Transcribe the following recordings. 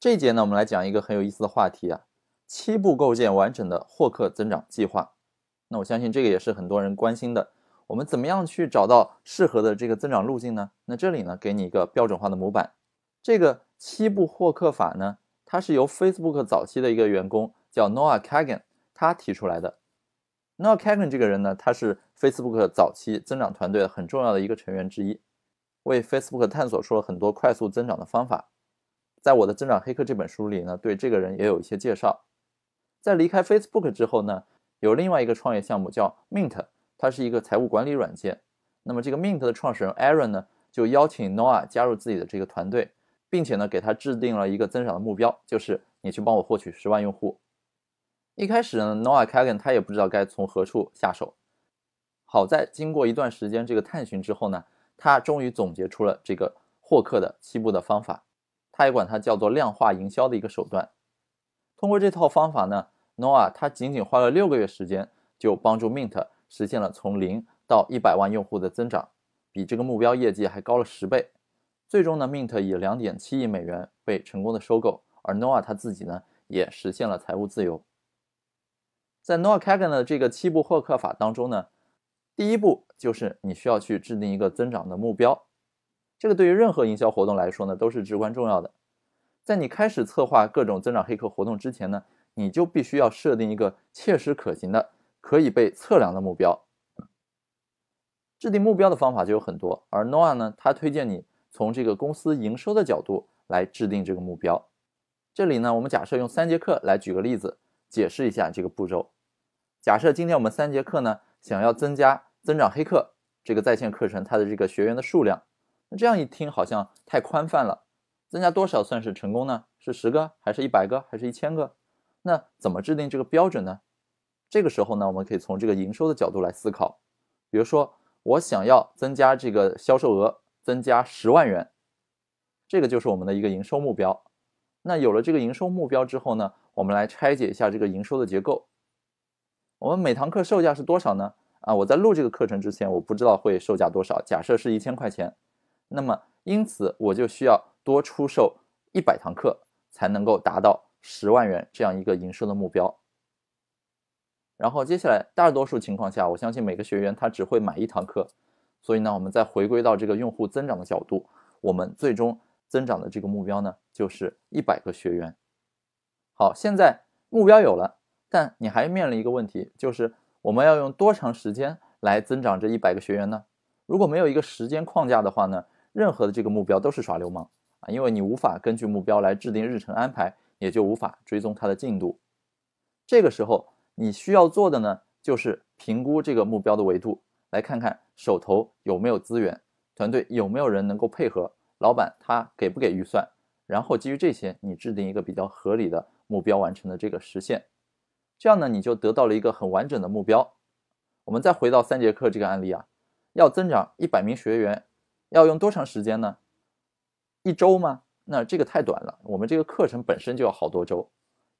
这一节呢，我们来讲一个很有意思的话题啊，七步构建完整的获客增长计划。那我相信这个也是很多人关心的。我们怎么样去找到适合的这个增长路径呢？那这里呢，给你一个标准化的模板。这个七步获客法呢，它是由 Facebook 早期的一个员工叫 Noah Kagan 他提出来的。Noah Kagan 这个人呢，他是 Facebook 早期增长团队很重要的一个成员之一，为 Facebook 探索出了很多快速增长的方法。在我的《增长黑客》这本书里呢，对这个人也有一些介绍。在离开 Facebook 之后呢，有另外一个创业项目叫 Mint，它是一个财务管理软件。那么这个 Mint 的创始人 Aaron 呢，就邀请 Noah 加入自己的这个团队，并且呢，给他制定了一个增长的目标，就是你去帮我获取十万用户。一开始呢，Noah Kagan 他也不知道该从何处下手。好在经过一段时间这个探寻之后呢，他终于总结出了这个获客的七步的方法。他也管它叫做量化营销的一个手段。通过这套方法呢，Noah 他仅仅花了六个月时间，就帮助 Mint 实现了从零到一百万用户的增长，比这个目标业绩还高了十倍。最终呢，Mint 以两点七亿美元被成功的收购，而 Noah 他自己呢也实现了财务自由。在 Noah Kagan 的这个七步获客法当中呢，第一步就是你需要去制定一个增长的目标。这个对于任何营销活动来说呢，都是至关重要的。在你开始策划各种增长黑客活动之前呢，你就必须要设定一个切实可行的、可以被测量的目标。制定目标的方法就有很多，而 Noah 呢，他推荐你从这个公司营收的角度来制定这个目标。这里呢，我们假设用三节课来举个例子，解释一下这个步骤。假设今天我们三节课呢，想要增加增长黑客这个在线课程它的这个学员的数量。那这样一听好像太宽泛了，增加多少算是成功呢？是十个，还是一百个，还是一千个？那怎么制定这个标准呢？这个时候呢，我们可以从这个营收的角度来思考。比如说，我想要增加这个销售额，增加十万元，这个就是我们的一个营收目标。那有了这个营收目标之后呢，我们来拆解一下这个营收的结构。我们每堂课售价是多少呢？啊，我在录这个课程之前，我不知道会售价多少，假设是一千块钱。那么，因此我就需要多出售一百堂课，才能够达到十万元这样一个营收的目标。然后接下来，大多数情况下，我相信每个学员他只会买一堂课，所以呢，我们再回归到这个用户增长的角度，我们最终增长的这个目标呢，就是一百个学员。好，现在目标有了，但你还面临一个问题，就是我们要用多长时间来增长这一百个学员呢？如果没有一个时间框架的话呢？任何的这个目标都是耍流氓啊，因为你无法根据目标来制定日程安排，也就无法追踪它的进度。这个时候你需要做的呢，就是评估这个目标的维度，来看看手头有没有资源，团队有没有人能够配合，老板他给不给预算，然后基于这些，你制定一个比较合理的目标完成的这个实现。这样呢，你就得到了一个很完整的目标。我们再回到三节课这个案例啊，要增长一百名学员。要用多长时间呢？一周吗？那这个太短了。我们这个课程本身就要好多周。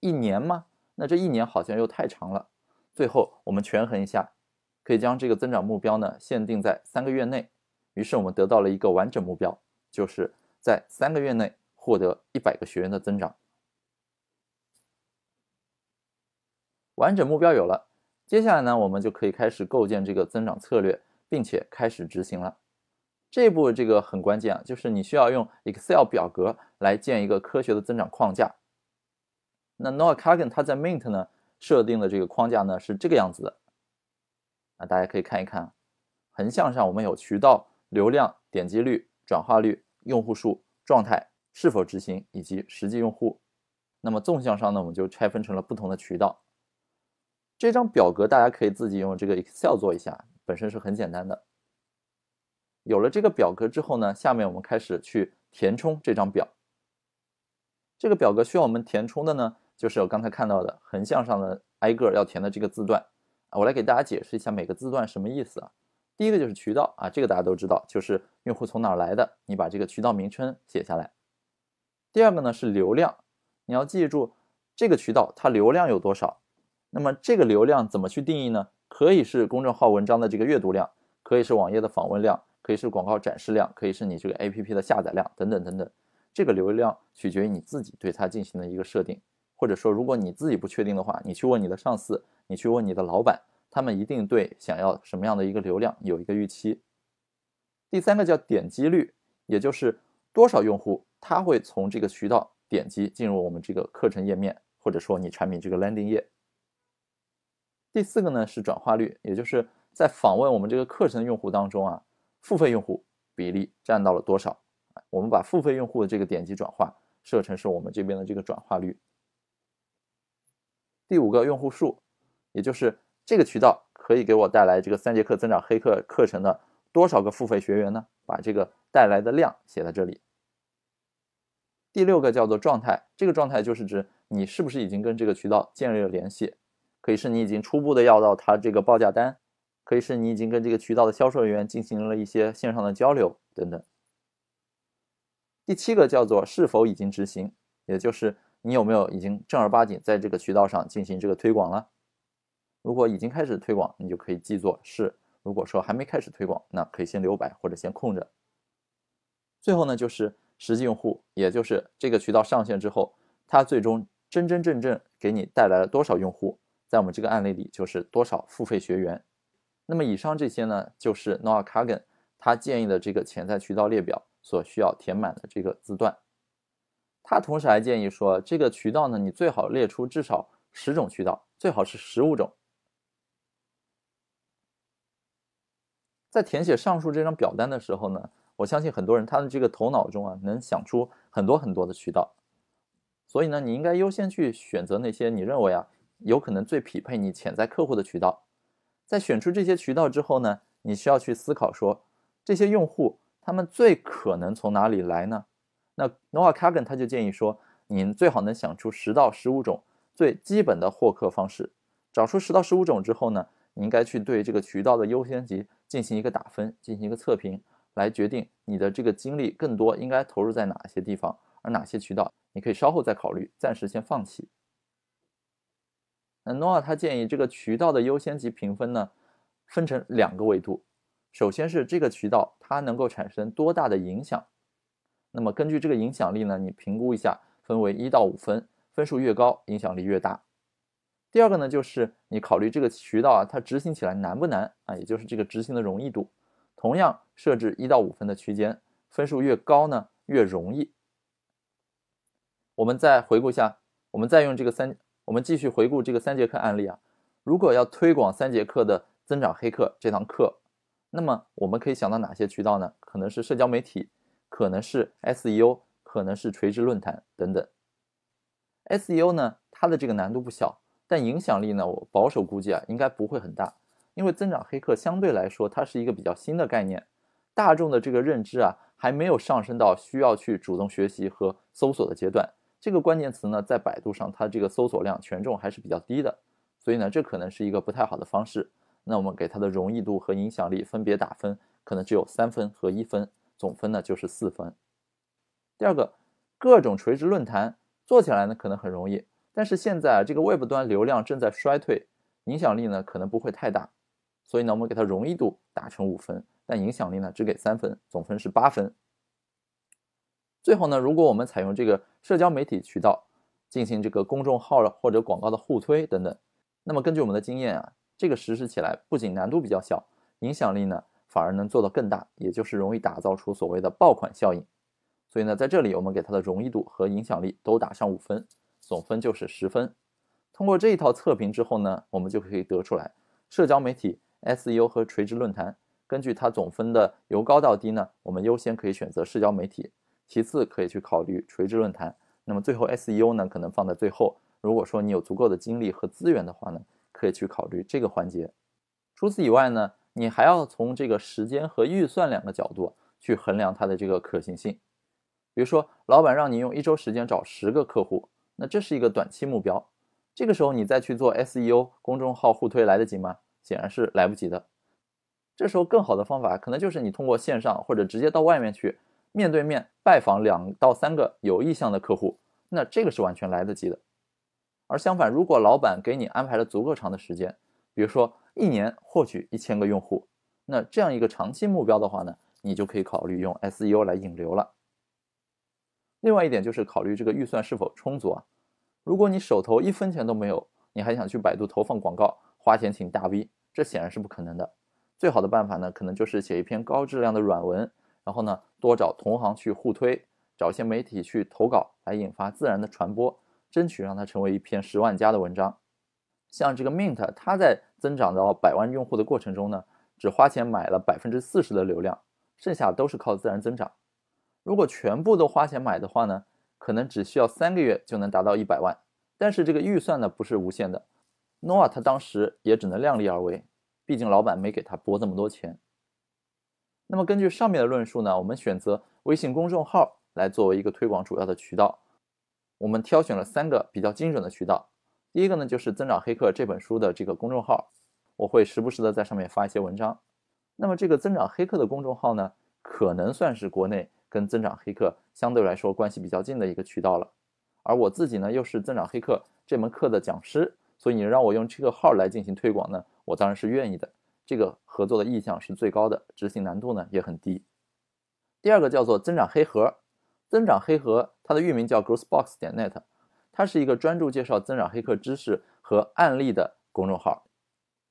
一年吗？那这一年好像又太长了。最后我们权衡一下，可以将这个增长目标呢限定在三个月内。于是我们得到了一个完整目标，就是在三个月内获得一百个学员的增长。完整目标有了，接下来呢，我们就可以开始构建这个增长策略，并且开始执行了。这一步这个很关键啊，就是你需要用 Excel 表格来建一个科学的增长框架。那 Noah Kagan 他在 Mint 呢设定的这个框架呢是这个样子的。啊，大家可以看一看，横向上我们有渠道、流量、点击率、转化率、用户数、状态、是否执行以及实际用户。那么纵向上呢，我们就拆分成了不同的渠道。这张表格大家可以自己用这个 Excel 做一下，本身是很简单的。有了这个表格之后呢，下面我们开始去填充这张表。这个表格需要我们填充的呢，就是我刚才看到的横向上的挨个要填的这个字段。我来给大家解释一下每个字段什么意思啊。第一个就是渠道啊，这个大家都知道，就是用户从哪儿来的，你把这个渠道名称写下来。第二个呢是流量，你要记住这个渠道它流量有多少。那么这个流量怎么去定义呢？可以是公众号文章的这个阅读量，可以是网页的访问量。可以是广告展示量，可以是你这个 A P P 的下载量等等等等。这个流量取决于你自己对它进行的一个设定，或者说如果你自己不确定的话，你去问你的上司，你去问你的老板，他们一定对想要什么样的一个流量有一个预期。第三个叫点击率，也就是多少用户他会从这个渠道点击进入我们这个课程页面，或者说你产品这个 landing 页。第四个呢是转化率，也就是在访问我们这个课程的用户当中啊，付费用户比例占到了多少？我们把付费用户的这个点击转化设成是我们这边的这个转化率。第五个用户数，也就是这个渠道可以给我带来这个三节课增长黑客课程的多少个付费学员呢？把这个带来的量写在这里。第六个叫做状态，这个状态就是指你是不是已经跟这个渠道建立了联系。可以是你已经初步的要到他这个报价单，可以是你已经跟这个渠道的销售人员进行了一些线上的交流等等。第七个叫做是否已经执行，也就是你有没有已经正儿八经在这个渠道上进行这个推广了。如果已经开始推广，你就可以记作是；如果说还没开始推广，那可以先留白或者先空着。最后呢，就是实际用户，也就是这个渠道上线之后，它最终真真正正给你带来了多少用户。在我们这个案例里，就是多少付费学员。那么以上这些呢，就是 Noah Kagan 他建议的这个潜在渠道列表所需要填满的这个字段。他同时还建议说，这个渠道呢，你最好列出至少十种渠道，最好是十五种。在填写上述这张表单的时候呢，我相信很多人他的这个头脑中啊，能想出很多很多的渠道。所以呢，你应该优先去选择那些你认为啊。有可能最匹配你潜在客户的渠道，在选出这些渠道之后呢，你需要去思考说，这些用户他们最可能从哪里来呢？那 Noah Kagan 他就建议说，你最好能想出十到十五种最基本的获客方式，找出十到十五种之后呢，你应该去对这个渠道的优先级进行一个打分，进行一个测评，来决定你的这个精力更多应该投入在哪些地方，而哪些渠道你可以稍后再考虑，暂时先放弃。那 noa 他建议这个渠道的优先级评分呢，分成两个维度。首先是这个渠道它能够产生多大的影响，那么根据这个影响力呢，你评估一下，分为一到五分，分数越高，影响力越大。第二个呢，就是你考虑这个渠道啊，它执行起来难不难啊，也就是这个执行的容易度，同样设置一到五分的区间，分数越高呢，越容易。我们再回顾一下，我们再用这个三。我们继续回顾这个三节课案例啊，如果要推广三节课的增长黑客这堂课，那么我们可以想到哪些渠道呢？可能是社交媒体，可能是 SEO，可能是垂直论坛等等。SEO 呢，它的这个难度不小，但影响力呢，我保守估计啊，应该不会很大，因为增长黑客相对来说它是一个比较新的概念，大众的这个认知啊，还没有上升到需要去主动学习和搜索的阶段。这个关键词呢，在百度上，它这个搜索量权重还是比较低的，所以呢，这可能是一个不太好的方式。那我们给它的容易度和影响力分别打分，可能只有三分和一分，总分呢就是四分。第二个，各种垂直论坛做起来呢可能很容易，但是现在，这个 Web 端流量正在衰退，影响力呢可能不会太大，所以呢，我们给它容易度打成五分，但影响力呢只给三分，总分是八分。最后呢，如果我们采用这个社交媒体渠道进行这个公众号或者广告的互推等等，那么根据我们的经验啊，这个实施起来不仅难度比较小，影响力呢反而能做到更大，也就是容易打造出所谓的爆款效应。所以呢，在这里我们给它的容易度和影响力都打上五分，总分就是十分。通过这一套测评之后呢，我们就可以得出来，社交媒体、SEO 和垂直论坛，根据它总分的由高到低呢，我们优先可以选择社交媒体。其次可以去考虑垂直论坛，那么最后 SEO 呢可能放在最后。如果说你有足够的精力和资源的话呢，可以去考虑这个环节。除此以外呢，你还要从这个时间和预算两个角度去衡量它的这个可行性。比如说，老板让你用一周时间找十个客户，那这是一个短期目标。这个时候你再去做 SEO 公众号互推来得及吗？显然是来不及的。这时候更好的方法可能就是你通过线上或者直接到外面去。面对面拜访两到三个有意向的客户，那这个是完全来得及的。而相反，如果老板给你安排了足够长的时间，比如说一年获取一千个用户，那这样一个长期目标的话呢，你就可以考虑用 SEO 来引流了。另外一点就是考虑这个预算是否充足啊。如果你手头一分钱都没有，你还想去百度投放广告，花钱请大 V，这显然是不可能的。最好的办法呢，可能就是写一篇高质量的软文，然后呢，多找同行去互推，找一些媒体去投稿，来引发自然的传播，争取让它成为一篇十万加的文章。像这个 Mint，它在增长到百万用户的过程中呢，只花钱买了百分之四十的流量，剩下都是靠自然增长。如果全部都花钱买的话呢，可能只需要三个月就能达到一百万。但是这个预算呢，不是无限的。noa 他当时也只能量力而为。毕竟老板没给他拨这么多钱。那么根据上面的论述呢，我们选择微信公众号来作为一个推广主要的渠道。我们挑选了三个比较精准的渠道。第一个呢，就是《增长黑客》这本书的这个公众号，我会时不时的在上面发一些文章。那么这个《增长黑客》的公众号呢，可能算是国内跟《增长黑客》相对来说关系比较近的一个渠道了。而我自己呢，又是《增长黑客》这门课的讲师，所以你让我用这个号来进行推广呢？我当然是愿意的，这个合作的意向是最高的，执行难度呢也很低。第二个叫做增长黑盒，增长黑盒它的域名叫 growthbox 点 net，它是一个专注介绍增长黑客知识和案例的公众号。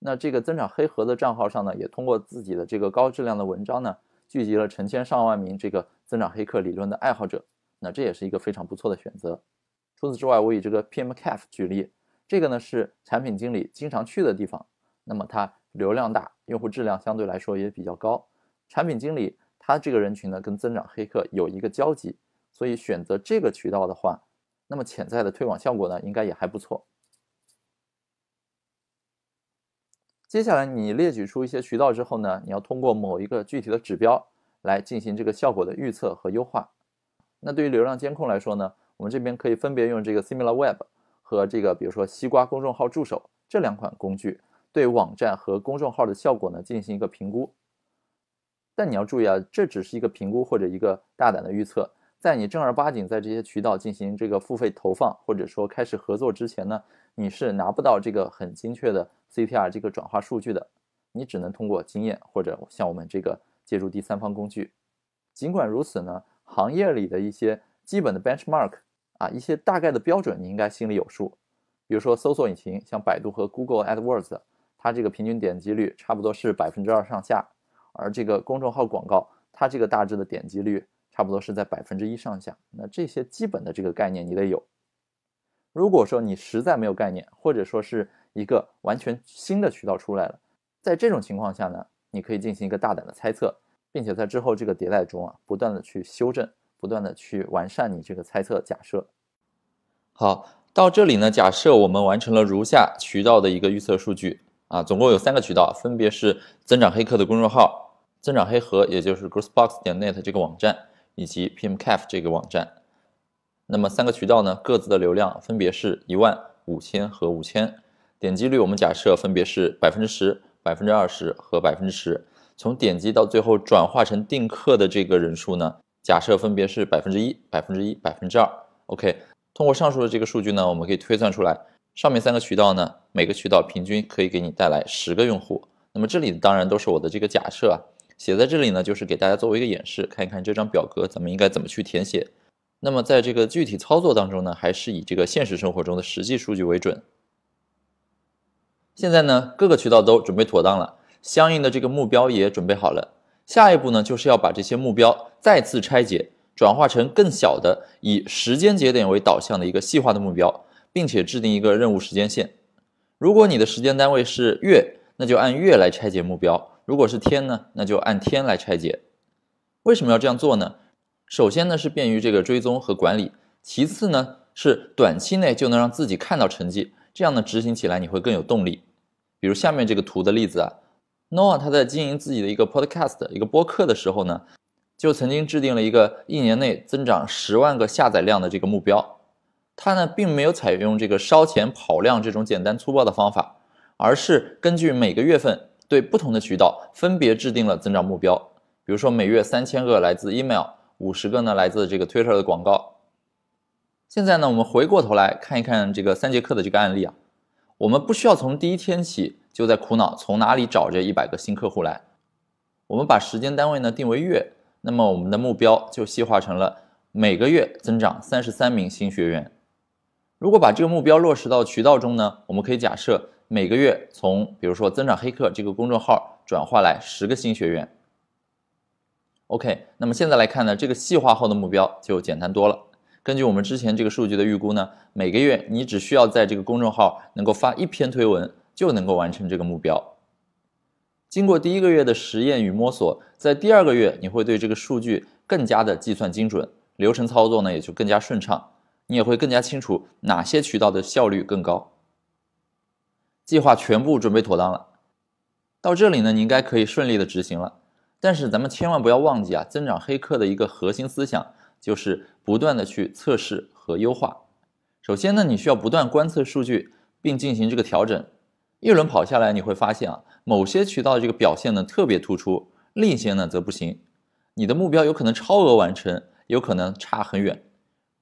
那这个增长黑盒的账号上呢，也通过自己的这个高质量的文章呢，聚集了成千上万名这个增长黑客理论的爱好者。那这也是一个非常不错的选择。除此之外，我以这个 PM Caf 举例，这个呢是产品经理经常去的地方。那么它流量大，用户质量相对来说也比较高。产品经理他这个人群呢，跟增长黑客有一个交集，所以选择这个渠道的话，那么潜在的推广效果呢，应该也还不错。接下来你列举出一些渠道之后呢，你要通过某一个具体的指标来进行这个效果的预测和优化。那对于流量监控来说呢，我们这边可以分别用这个 SimilarWeb 和这个比如说西瓜公众号助手这两款工具。对网站和公众号的效果呢进行一个评估，但你要注意啊，这只是一个评估或者一个大胆的预测，在你正儿八经在这些渠道进行这个付费投放或者说开始合作之前呢，你是拿不到这个很精确的 CTR 这个转化数据的，你只能通过经验或者像我们这个借助第三方工具。尽管如此呢，行业里的一些基本的 benchmark 啊，一些大概的标准你应该心里有数，比如说搜索引擎，像百度和 Google AdWords。它这个平均点击率差不多是百分之二上下，而这个公众号广告，它这个大致的点击率差不多是在百分之一上下。那这些基本的这个概念你得有。如果说你实在没有概念，或者说是一个完全新的渠道出来了，在这种情况下呢，你可以进行一个大胆的猜测，并且在之后这个迭代中啊，不断的去修正，不断的去完善你这个猜测假设。好，到这里呢，假设我们完成了如下渠道的一个预测数据。啊，总共有三个渠道，分别是增长黑客的公众号、增长黑盒，也就是 growthbox 点 net 这个网站，以及 pmcaf 这个网站。那么三个渠道呢，各自的流量分别是一万、五千和五千，点击率我们假设分别是百分之十、百分之二十和百分之十。从点击到最后转化成定客的这个人数呢，假设分别是百分之一、百分之一、百分之二。OK，通过上述的这个数据呢，我们可以推算出来。上面三个渠道呢，每个渠道平均可以给你带来十个用户。那么这里当然都是我的这个假设啊，写在这里呢，就是给大家作为一个演示，看一看这张表格咱们应该怎么去填写。那么在这个具体操作当中呢，还是以这个现实生活中的实际数据为准。现在呢，各个渠道都准备妥当了，相应的这个目标也准备好了。下一步呢，就是要把这些目标再次拆解，转化成更小的以时间节点为导向的一个细化的目标。并且制定一个任务时间线。如果你的时间单位是月，那就按月来拆解目标；如果是天呢，那就按天来拆解。为什么要这样做呢？首先呢是便于这个追踪和管理，其次呢是短期内就能让自己看到成绩，这样呢执行起来你会更有动力。比如下面这个图的例子啊，Noah 他在经营自己的一个 Podcast 一个播客的时候呢，就曾经制定了一个一年内增长十万个下载量的这个目标。它呢，并没有采用这个烧钱跑量这种简单粗暴的方法，而是根据每个月份对不同的渠道分别制定了增长目标。比如说，每月三千个来自 email，五十个呢来自这个 Twitter 的广告。现在呢，我们回过头来看一看这个三节课的这个案例啊，我们不需要从第一天起就在苦恼从哪里找这一百个新客户来，我们把时间单位呢定为月，那么我们的目标就细化成了每个月增长三十三名新学员。如果把这个目标落实到渠道中呢，我们可以假设每个月从比如说增长黑客这个公众号转化来十个新学员。OK，那么现在来看呢，这个细化后的目标就简单多了。根据我们之前这个数据的预估呢，每个月你只需要在这个公众号能够发一篇推文，就能够完成这个目标。经过第一个月的实验与摸索，在第二个月你会对这个数据更加的计算精准，流程操作呢也就更加顺畅。你也会更加清楚哪些渠道的效率更高。计划全部准备妥当了，到这里呢，你应该可以顺利的执行了。但是咱们千万不要忘记啊，增长黑客的一个核心思想就是不断的去测试和优化。首先呢，你需要不断观测数据，并进行这个调整。一轮跑下来，你会发现啊，某些渠道的这个表现呢特别突出，另一些呢则不行。你的目标有可能超额完成，有可能差很远。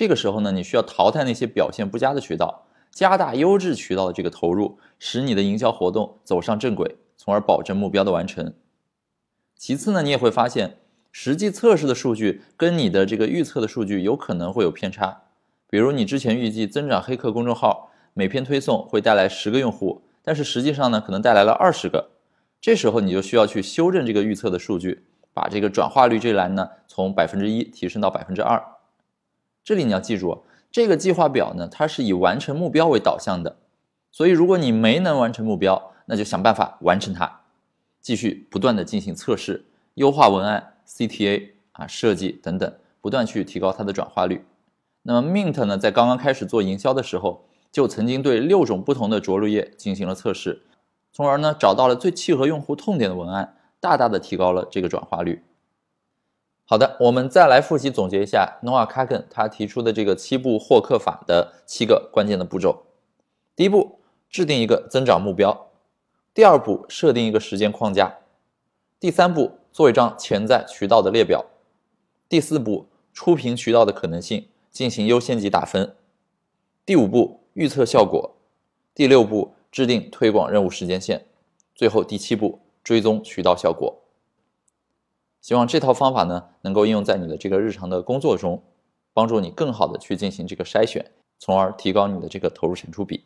这个时候呢，你需要淘汰那些表现不佳的渠道，加大优质渠道的这个投入，使你的营销活动走上正轨，从而保证目标的完成。其次呢，你也会发现，实际测试的数据跟你的这个预测的数据有可能会有偏差。比如你之前预计增长黑客公众号每篇推送会带来十个用户，但是实际上呢，可能带来了二十个。这时候你就需要去修正这个预测的数据，把这个转化率这栏呢，从百分之一提升到百分之二。这里你要记住，这个计划表呢，它是以完成目标为导向的，所以如果你没能完成目标，那就想办法完成它，继续不断的进行测试、优化文案、CTA 啊设计等等，不断去提高它的转化率。那么 Mint 呢，在刚刚开始做营销的时候，就曾经对六种不同的着陆页进行了测试，从而呢找到了最契合用户痛点的文案，大大的提高了这个转化率。好的，我们再来复习总结一下 Noah Kagan 他提出的这个七步获客法的七个关键的步骤。第一步，制定一个增长目标；第二步，设定一个时间框架；第三步，做一张潜在渠道的列表；第四步，出屏渠道的可能性，进行优先级打分；第五步，预测效果；第六步，制定推广任务时间线；最后第七步，追踪渠道效果。希望这套方法呢，能够应用在你的这个日常的工作中，帮助你更好的去进行这个筛选，从而提高你的这个投入产出比。